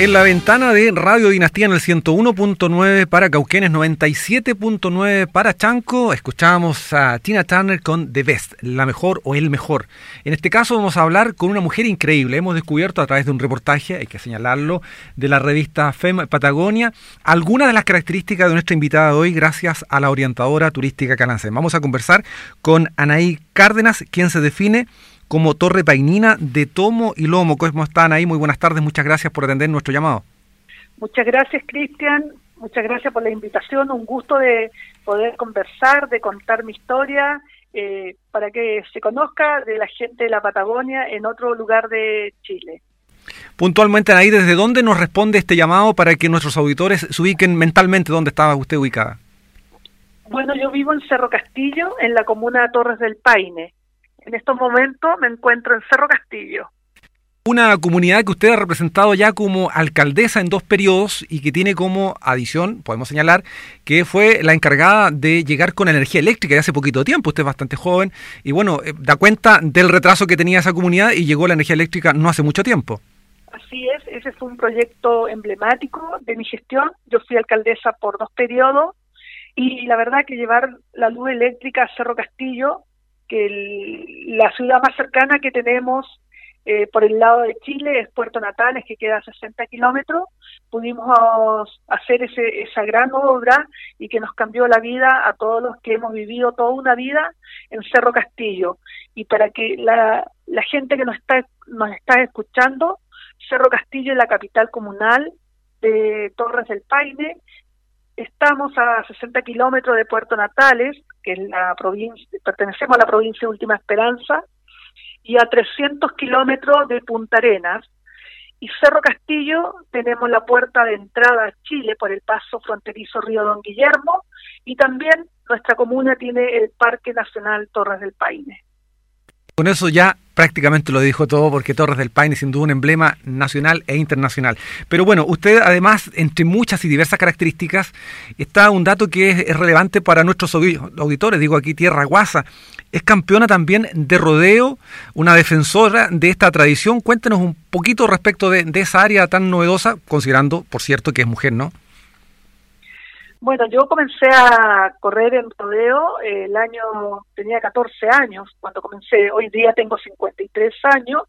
En la ventana de Radio Dinastía en el 101.9 para Cauquenes, 97.9 para Chanco, escuchábamos a Tina Turner con The Best, la mejor o el mejor. En este caso vamos a hablar con una mujer increíble. Hemos descubierto a través de un reportaje, hay que señalarlo, de la revista FEM Patagonia, algunas de las características de nuestra invitada de hoy gracias a la orientadora turística Canancén. Vamos a conversar con Anaí Cárdenas, quien se define como Torre Painina de Tomo y Lomo. ¿Cómo están ahí? Muy buenas tardes, muchas gracias por atender nuestro llamado. Muchas gracias, Cristian. Muchas gracias por la invitación. Un gusto de poder conversar, de contar mi historia, eh, para que se conozca de la gente de la Patagonia en otro lugar de Chile. Puntualmente, ahí, ¿desde dónde nos responde este llamado para que nuestros auditores se ubiquen mentalmente dónde estaba usted ubicada? Bueno, yo vivo en Cerro Castillo, en la comuna de Torres del Paine. En estos momentos me encuentro en Cerro Castillo. Una comunidad que usted ha representado ya como alcaldesa en dos periodos y que tiene como adición, podemos señalar, que fue la encargada de llegar con energía eléctrica de hace poquito tiempo. Usted es bastante joven y bueno, eh, da cuenta del retraso que tenía esa comunidad y llegó la energía eléctrica no hace mucho tiempo. Así es, ese fue un proyecto emblemático de mi gestión. Yo fui alcaldesa por dos periodos y la verdad que llevar la luz eléctrica a Cerro Castillo que la ciudad más cercana que tenemos eh, por el lado de Chile es Puerto Natales, que queda a 60 kilómetros. Pudimos hacer ese, esa gran obra y que nos cambió la vida a todos los que hemos vivido toda una vida en Cerro Castillo. Y para que la, la gente que nos está, nos está escuchando, Cerro Castillo es la capital comunal de Torres del Paine. Estamos a 60 kilómetros de Puerto Natales, que es la provincia, pertenecemos a la provincia de Última Esperanza, y a 300 kilómetros de Punta Arenas. Y Cerro Castillo tenemos la puerta de entrada a Chile por el paso fronterizo Río Don Guillermo y también nuestra comuna tiene el Parque Nacional Torres del Paine. Con eso ya prácticamente lo dijo todo porque Torres del Paine es sin duda un emblema nacional e internacional. Pero bueno, usted además, entre muchas y diversas características, está un dato que es, relevante para nuestros auditores, digo aquí Tierra Guasa, es campeona también de rodeo, una defensora de esta tradición. Cuéntenos un poquito respecto de, de esa área tan novedosa, considerando, por cierto, que es mujer, ¿no? Bueno, yo comencé a correr en rodeo eh, el año, tenía 14 años cuando comencé, hoy día tengo 53 años,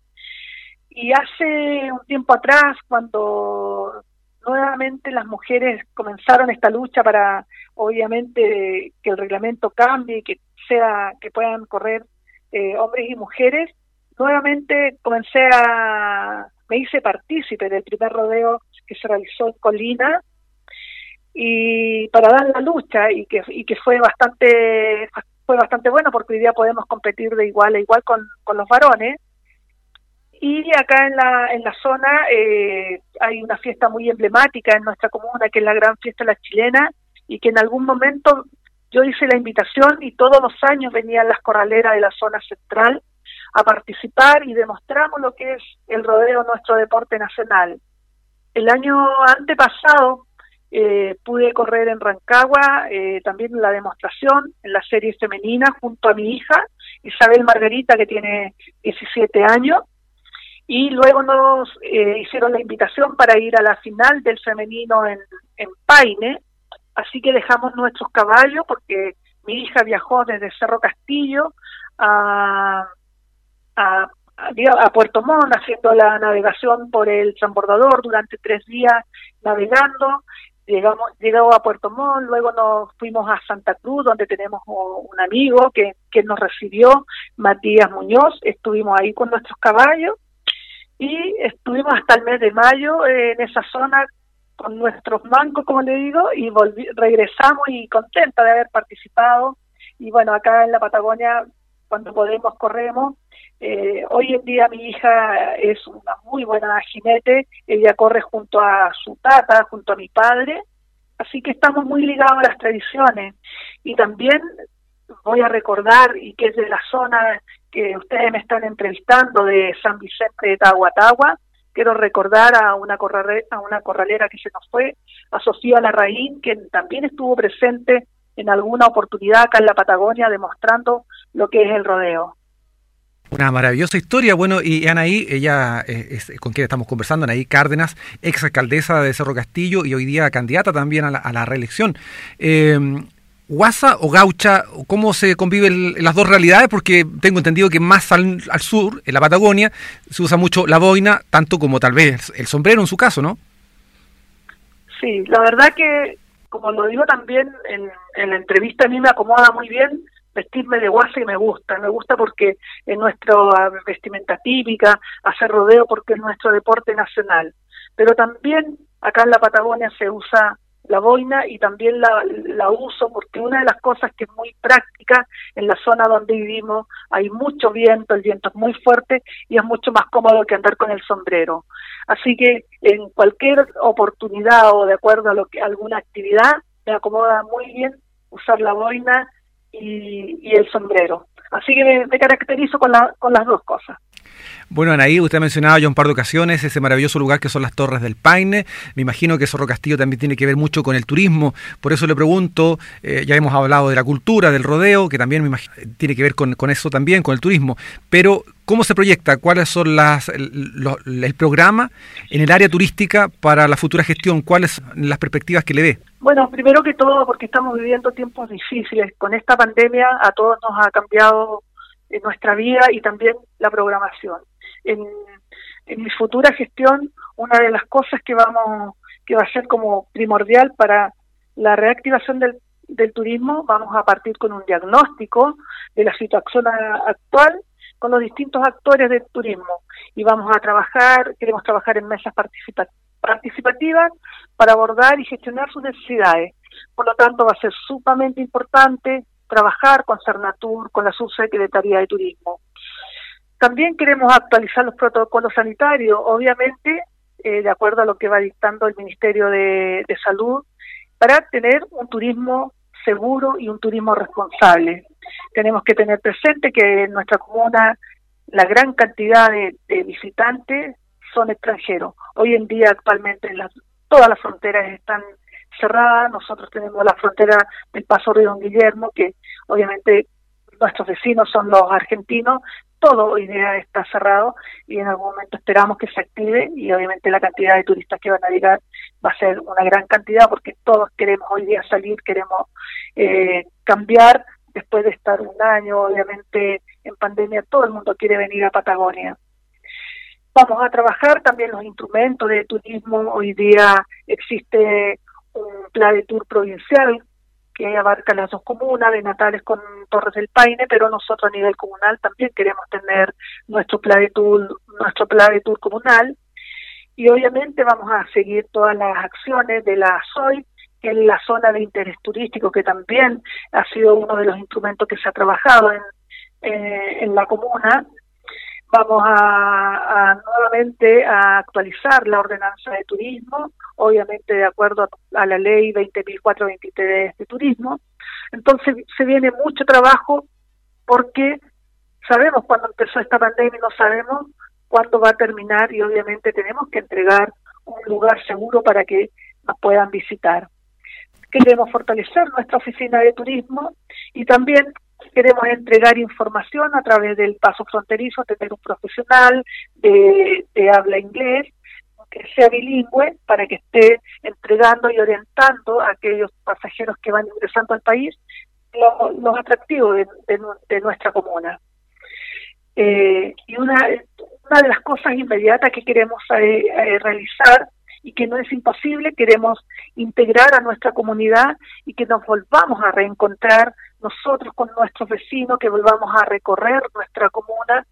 y hace un tiempo atrás, cuando nuevamente las mujeres comenzaron esta lucha para, obviamente, que el reglamento cambie que sea, que puedan correr eh, hombres y mujeres, nuevamente comencé a, me hice partícipe del primer rodeo que se realizó en Colina, y para dar la lucha y que, y que fue bastante fue bastante bueno porque hoy día podemos competir de igual a igual con, los varones. Y acá en la en la zona eh, hay una fiesta muy emblemática en nuestra comuna que es la gran fiesta de la chilena y que en algún momento yo hice la invitación y todos los años venían las corraleras de la zona central a participar y demostramos lo que es el rodeo nuestro deporte nacional. El año antepasado eh, pude correr en Rancagua, eh, también la demostración en la serie femenina junto a mi hija, Isabel Margarita, que tiene 17 años, y luego nos eh, hicieron la invitación para ir a la final del femenino en, en Paine, así que dejamos nuestros caballos porque mi hija viajó desde Cerro Castillo a, a, a Puerto Montt haciendo la navegación por el transbordador durante tres días navegando llegamos llegamos a Puerto Montt, luego nos fuimos a Santa Cruz, donde tenemos un amigo que, que nos recibió, Matías Muñoz, estuvimos ahí con nuestros caballos y estuvimos hasta el mes de mayo en esa zona con nuestros mancos, como le digo, y regresamos y contenta de haber participado. Y bueno, acá en la Patagonia, cuando podemos, corremos. Eh, hoy en día mi hija es una muy buena jinete, ella corre junto a su tata, junto a mi padre, así que estamos muy ligados a las tradiciones. Y también voy a recordar, y que es de la zona que ustedes me están entrevistando, de San Vicente de Tahuatagua, quiero recordar a una, corralera, a una corralera que se nos fue, a Sofía Larraín, que también estuvo presente en alguna oportunidad acá en la Patagonia demostrando lo que es el rodeo. Una maravillosa historia. Bueno, y Anaí, ella es, con quien estamos conversando, Anaí Cárdenas, ex alcaldesa de Cerro Castillo y hoy día candidata también a la, reelección. Eh, ¿Guasa o gaucha? ¿Cómo se conviven las dos realidades? Porque tengo entendido que más al, sur, en la Patagonia, se usa mucho la boina, tanto como tal vez el sombrero en su caso, ¿no? Sí, la verdad que, como lo digo también en, en la entrevista, a mí me acomoda muy bien vestirme de guasa y me gusta, me gusta porque es nuestra vestimenta típica, hacer rodeo porque es nuestro deporte nacional, pero también acá en la Patagonia se usa la boina y también la, la uso porque una de las cosas que es muy práctica en la zona donde vivimos hay mucho viento, el viento es muy fuerte y es mucho más cómodo que andar con el sombrero. Así que en cualquier oportunidad o de acuerdo a lo que alguna actividad me acomoda muy bien usar la boina y, el sombrero. Así que me, caracterizo con, la, las dos cosas. Bueno, Anaí, usted ha mencionado ya un par de ocasiones ese maravilloso lugar que son las Torres del Paine. Me imagino que Zorro Castillo también tiene que ver mucho con el turismo. Por eso le pregunto, eh, ya hemos hablado de la cultura, del rodeo, que también me imagino, tiene que ver con, eso también, con el turismo. Pero, ¿cómo se proyecta? ¿Cuáles son las el programa en el área turística para la futura gestión? ¿Cuáles son las perspectivas que le ve? Bueno, primero que todo, porque estamos viviendo tiempos difíciles. Con esta pandemia a todos nos ha cambiado eh, nuestra vida y también la programación en, mi futura gestión una de las cosas que vamos que va a ser como primordial para la reactivación del, del turismo vamos a partir con un diagnóstico de la situación actual con los distintos actores del turismo. Y vamos a trabajar queremos trabajar en mesas participativas para abordar y gestionar sus necesidades. Por lo tanto va a ser sumamente importante trabajar con Cernatur, con la Subsecretaría de Turismo. También queremos actualizar los protocolos sanitarios, obviamente, eh, de acuerdo a lo que va dictando el Ministerio de, Salud, para tener un turismo seguro y un turismo responsable. Tenemos que tener presente que en nuestra comuna la gran cantidad de, visitantes son extranjeros. Hoy en día actualmente todas las fronteras están cerradas. Nosotros tenemos la frontera del Paso Río Don Guillermo, que obviamente nuestros vecinos son los argentinos, todo hoy día está cerrado y en algún momento esperamos que se active y obviamente la cantidad de turistas que van a llegar va a ser una gran cantidad porque todos queremos hoy día salir, queremos eh, cambiar después de estar un año obviamente en pandemia, todo el mundo quiere venir a Patagonia. Vamos a trabajar también los instrumentos de turismo, hoy día existe un plan de tour provincial que abarca las dos comunas, de Natales con Torres del Paine, pero nosotros a nivel comunal también queremos tener nuestro plan de tour, nuestro plan de tour comunal y obviamente vamos a seguir todas las acciones de la SOI, es la zona de interés turístico, que también ha sido uno de los instrumentos que se ha trabajado en, eh, en la comuna. Vamos a, nuevamente a actualizar la ordenanza de turismo, obviamente de acuerdo a, la ley 20.423 de turismo. Entonces se viene mucho trabajo porque sabemos cuándo empezó esta pandemia y no sabemos cuándo va a terminar y obviamente tenemos que entregar un lugar seguro para que nos puedan visitar. Queremos fortalecer nuestra oficina de turismo y también queremos entregar información a través del paso fronterizo, tener un profesional de, habla inglés que sea bilingüe para que esté entregando y orientando a aquellos pasajeros que van ingresando al país los, atractivos de, nuestra comuna. Eh, y una, una de las cosas inmediatas que queremos eh, eh, realizar y que no es imposible, queremos integrar a nuestra comunidad y que nos volvamos a reencontrar nosotros con nuestros vecinos, que volvamos a recorrer nuestra comuna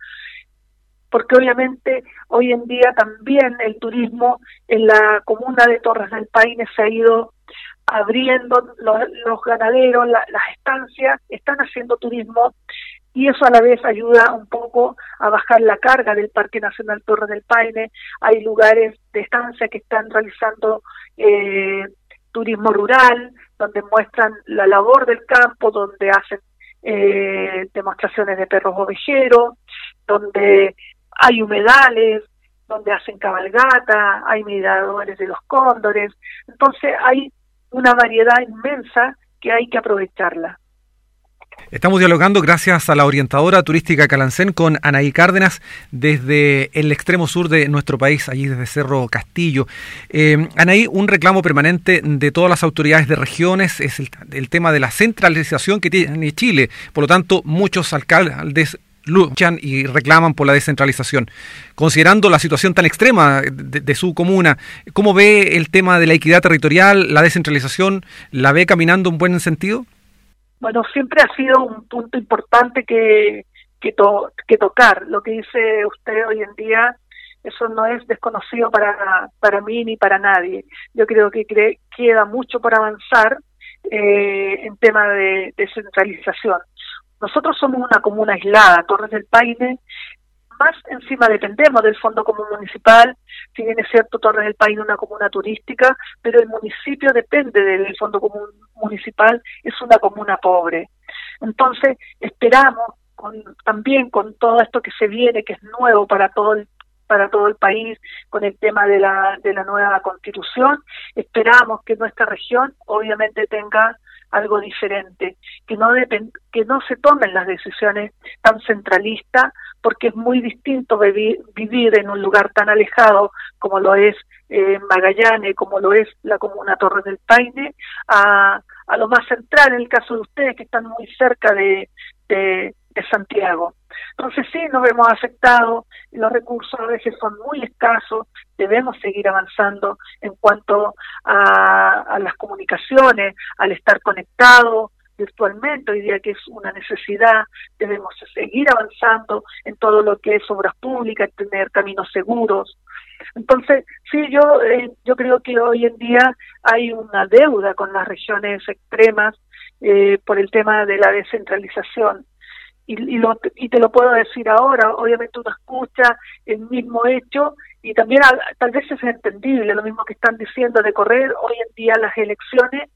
porque obviamente hoy en día también el turismo en la comuna de Torres del Paine se ha ido abriendo, los, ganaderos, las estancias están haciendo turismo y eso a la vez ayuda un poco a bajar la carga del Parque Nacional Torres del Paine. Hay lugares de estancia que están realizando eh, turismo rural, donde muestran la labor del campo, donde hacen eh, demostraciones de perros ovejeros, donde hay humedales donde hacen cabalgata, hay miradores de los cóndores, entonces hay una variedad inmensa que hay que aprovecharla. Estamos dialogando gracias a la orientadora turística Calancén con Anaí Cárdenas desde el extremo sur de nuestro país, allí desde Cerro Castillo. Eh, Anaí, un reclamo permanente de todas las autoridades de regiones es el, tema de la centralización que tiene Chile. Por lo tanto, muchos alcaldes luchan y reclaman por la descentralización. Considerando la situación tan extrema de, su comuna, ¿cómo ve el tema de la equidad territorial, la descentralización? ¿La ve caminando en buen sentido? Bueno, siempre ha sido un punto importante que, que, que tocar. Lo que dice usted hoy en día, eso no es desconocido para, para mí ni para nadie. Yo creo que queda mucho por avanzar eh, en tema de descentralización. Nosotros somos una comuna aislada, Torres del Paine más encima dependemos del Fondo Común Municipal, si bien es cierto Torres del Paine es una comuna turística, pero el municipio depende del Fondo Común Municipal, es una comuna pobre. Entonces, esperamos con, también con todo esto que se viene, que es nuevo para todo el para todo el país con el tema de la, de la nueva constitución. Esperamos que nuestra región obviamente tenga algo diferente, que no, que no se tomen las decisiones tan centralistas, porque es muy distinto vivir, vivir en un lugar tan alejado como lo es eh, Magallanes, como lo es la comuna Torres del Paine, a, a lo más central, en el caso de ustedes que están muy cerca de, de, de Santiago. Entonces sí, nos vemos afectados, los recursos a veces son muy escasos, debemos seguir avanzando en cuanto a, las comunicaciones, al estar conectados virtualmente, hoy día que es una necesidad, debemos seguir avanzando en todo lo que es obras públicas, tener caminos seguros. Entonces, sí, yo, eh, yo creo que hoy en día hay una deuda con las regiones extremas eh, por el tema de la descentralización y, lo, y te lo puedo decir ahora, obviamente uno escucha el mismo hecho y también tal vez es entendible lo mismo que están diciendo de correr hoy en día las elecciones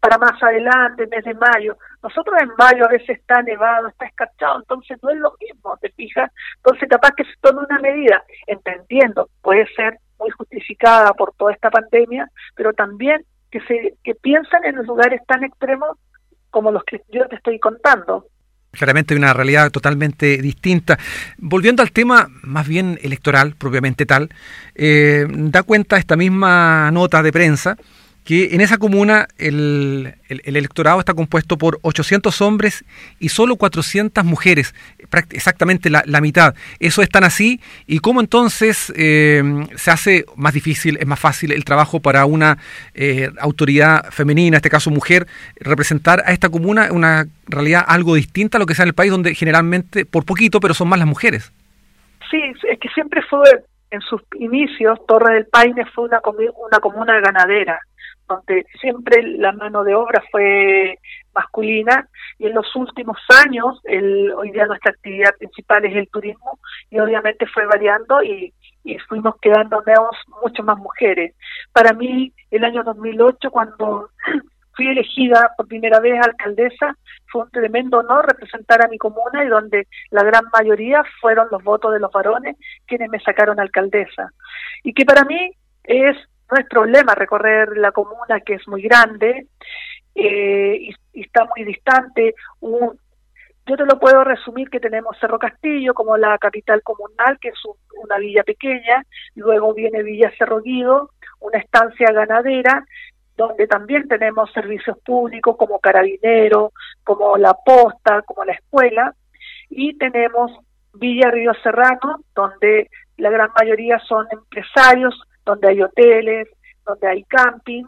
para más adelante, mes de mayo. Nosotros en mayo a veces está nevado, está escarchado, entonces no es lo mismo, ¿te fijas? Entonces capaz que se tome una medida, entendiendo, puede ser muy justificada por toda esta pandemia, pero también que se que piensan en los lugares tan extremos como los que yo te estoy contando. Claramente hay una realidad totalmente distinta. Volviendo al tema más bien electoral, propiamente tal, eh, da cuenta esta misma nota de prensa que en esa comuna el, electorado está compuesto por 800 hombres y solo 400 mujeres, exactamente la, mitad. ¿Eso es tan así? ¿Y cómo entonces eh, se hace más difícil, es más fácil el trabajo para una eh, autoridad femenina, en este caso mujer, representar a esta comuna una realidad algo distinta a lo que sea en el país, donde generalmente, por poquito, pero son más las mujeres? Sí, es que siempre fue, en sus inicios, Torre del Paine fue una, una comuna ganadera donde siempre la mano de obra fue masculina y en los últimos años, el, hoy día nuestra actividad principal es el turismo y obviamente fue variando y, y fuimos quedándonos mucho más mujeres. Para mí, el año 2008, cuando fui elegida por primera vez alcaldesa, fue un tremendo honor representar a mi comuna y donde la gran mayoría fueron los votos de los varones quienes me sacaron alcaldesa. Y que para mí es no es problema recorrer la comuna que es muy grande eh, y, está muy distante. yo te lo puedo resumir que tenemos Cerro Castillo como la capital comunal, que es una villa pequeña, luego viene Villa Cerro Guido, una estancia ganadera, donde también tenemos servicios públicos como Carabinero, como la posta, como la escuela, y tenemos Villa Río Serrano, donde la gran mayoría son empresarios donde hay hoteles, donde hay camping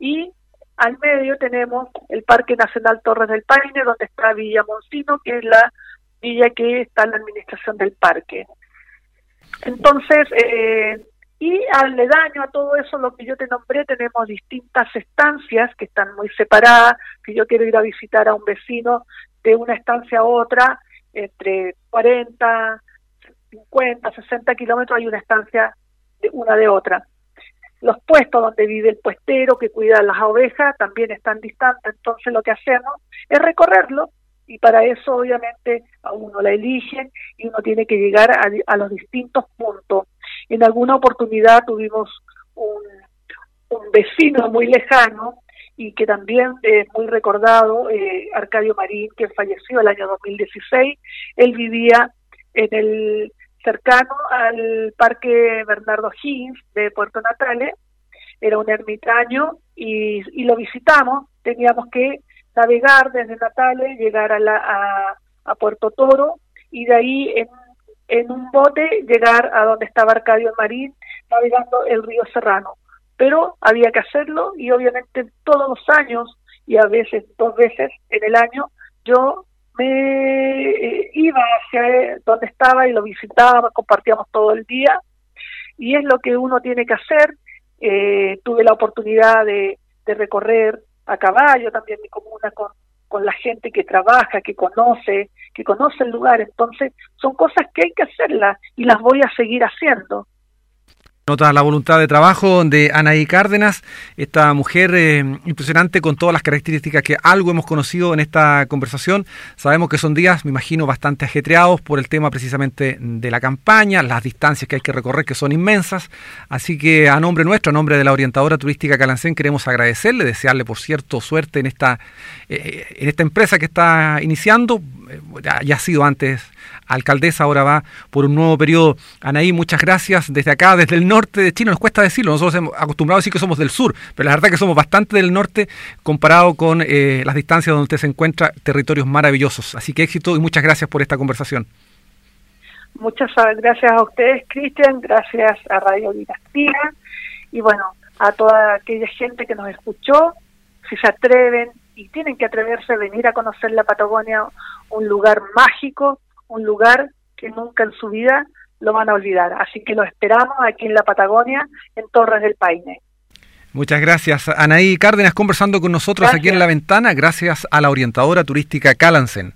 y al medio tenemos el Parque Nacional Torres del Paine, donde está Villa Moncino, que es la villa que está en la administración del parque. Entonces, eh, y aledaño a todo eso, lo que yo te nombré, tenemos distintas estancias que están muy separadas. Si yo quiero ir a visitar a un vecino de una estancia a otra, entre 40, 50, 60 kilómetros, hay una estancia una de otra. Los puestos donde vive el puestero que cuida las ovejas también están distantes, entonces lo que hacemos es recorrerlo y para eso obviamente a uno la eligen y uno tiene que llegar a, los distintos puntos. En alguna oportunidad tuvimos un, un vecino muy lejano y que también es muy recordado, eh, Arcadio Marín, que falleció el año 2016, él vivía en el cercano al Parque Bernardo Higgins de Puerto Natales, era un ermitaño y, lo visitamos, teníamos que navegar desde Natales, llegar a, la, a, Puerto Toro y de ahí en, en un bote llegar a donde estaba Arcadio Marín, navegando el río Serrano. Pero había que hacerlo y obviamente todos los años y a veces dos veces en el año yo me eh, iba hacia donde estaba y lo visitaba, compartíamos todo el día y es lo que uno tiene que hacer. Eh, tuve la oportunidad de, de, recorrer a caballo también mi comuna con, con la gente que trabaja, que conoce, que conoce el lugar. Entonces son cosas que hay que hacerlas y las voy a seguir haciendo. Nota la voluntad de trabajo de Anaí Cárdenas, esta mujer eh, impresionante con todas las características que algo hemos conocido en esta conversación. Sabemos que son días, me imagino, bastante ajetreados por el tema precisamente de la campaña, las distancias que hay que recorrer que son inmensas. Así que a nombre nuestro, a nombre de la orientadora turística Calancén, queremos agradecerle, desearle, por cierto, suerte en esta, eh, en esta empresa que está iniciando. Eh, ya ha sido antes alcaldesa, ahora va por un nuevo periodo. Anaí, muchas gracias desde acá, desde el norte de Chile. Nos cuesta decirlo, nosotros hemos acostumbrado a decir que somos del sur, pero la verdad que somos bastante del norte comparado con eh, las distancias donde usted se encuentra, territorios maravillosos. Así que éxito y muchas gracias por esta conversación. Muchas gracias a ustedes, Cristian, gracias a Radio Dinastía y bueno, a toda aquella gente que nos escuchó, si se atreven y tienen que atreverse a venir a conocer la Patagonia, un lugar mágico, un lugar que nunca en su vida lo van a olvidar. Así que lo esperamos aquí en la Patagonia, en Torres del Paine. Muchas gracias. Anaí Cárdenas conversando con nosotros aquí en La Ventana, gracias a la orientadora turística Calansen.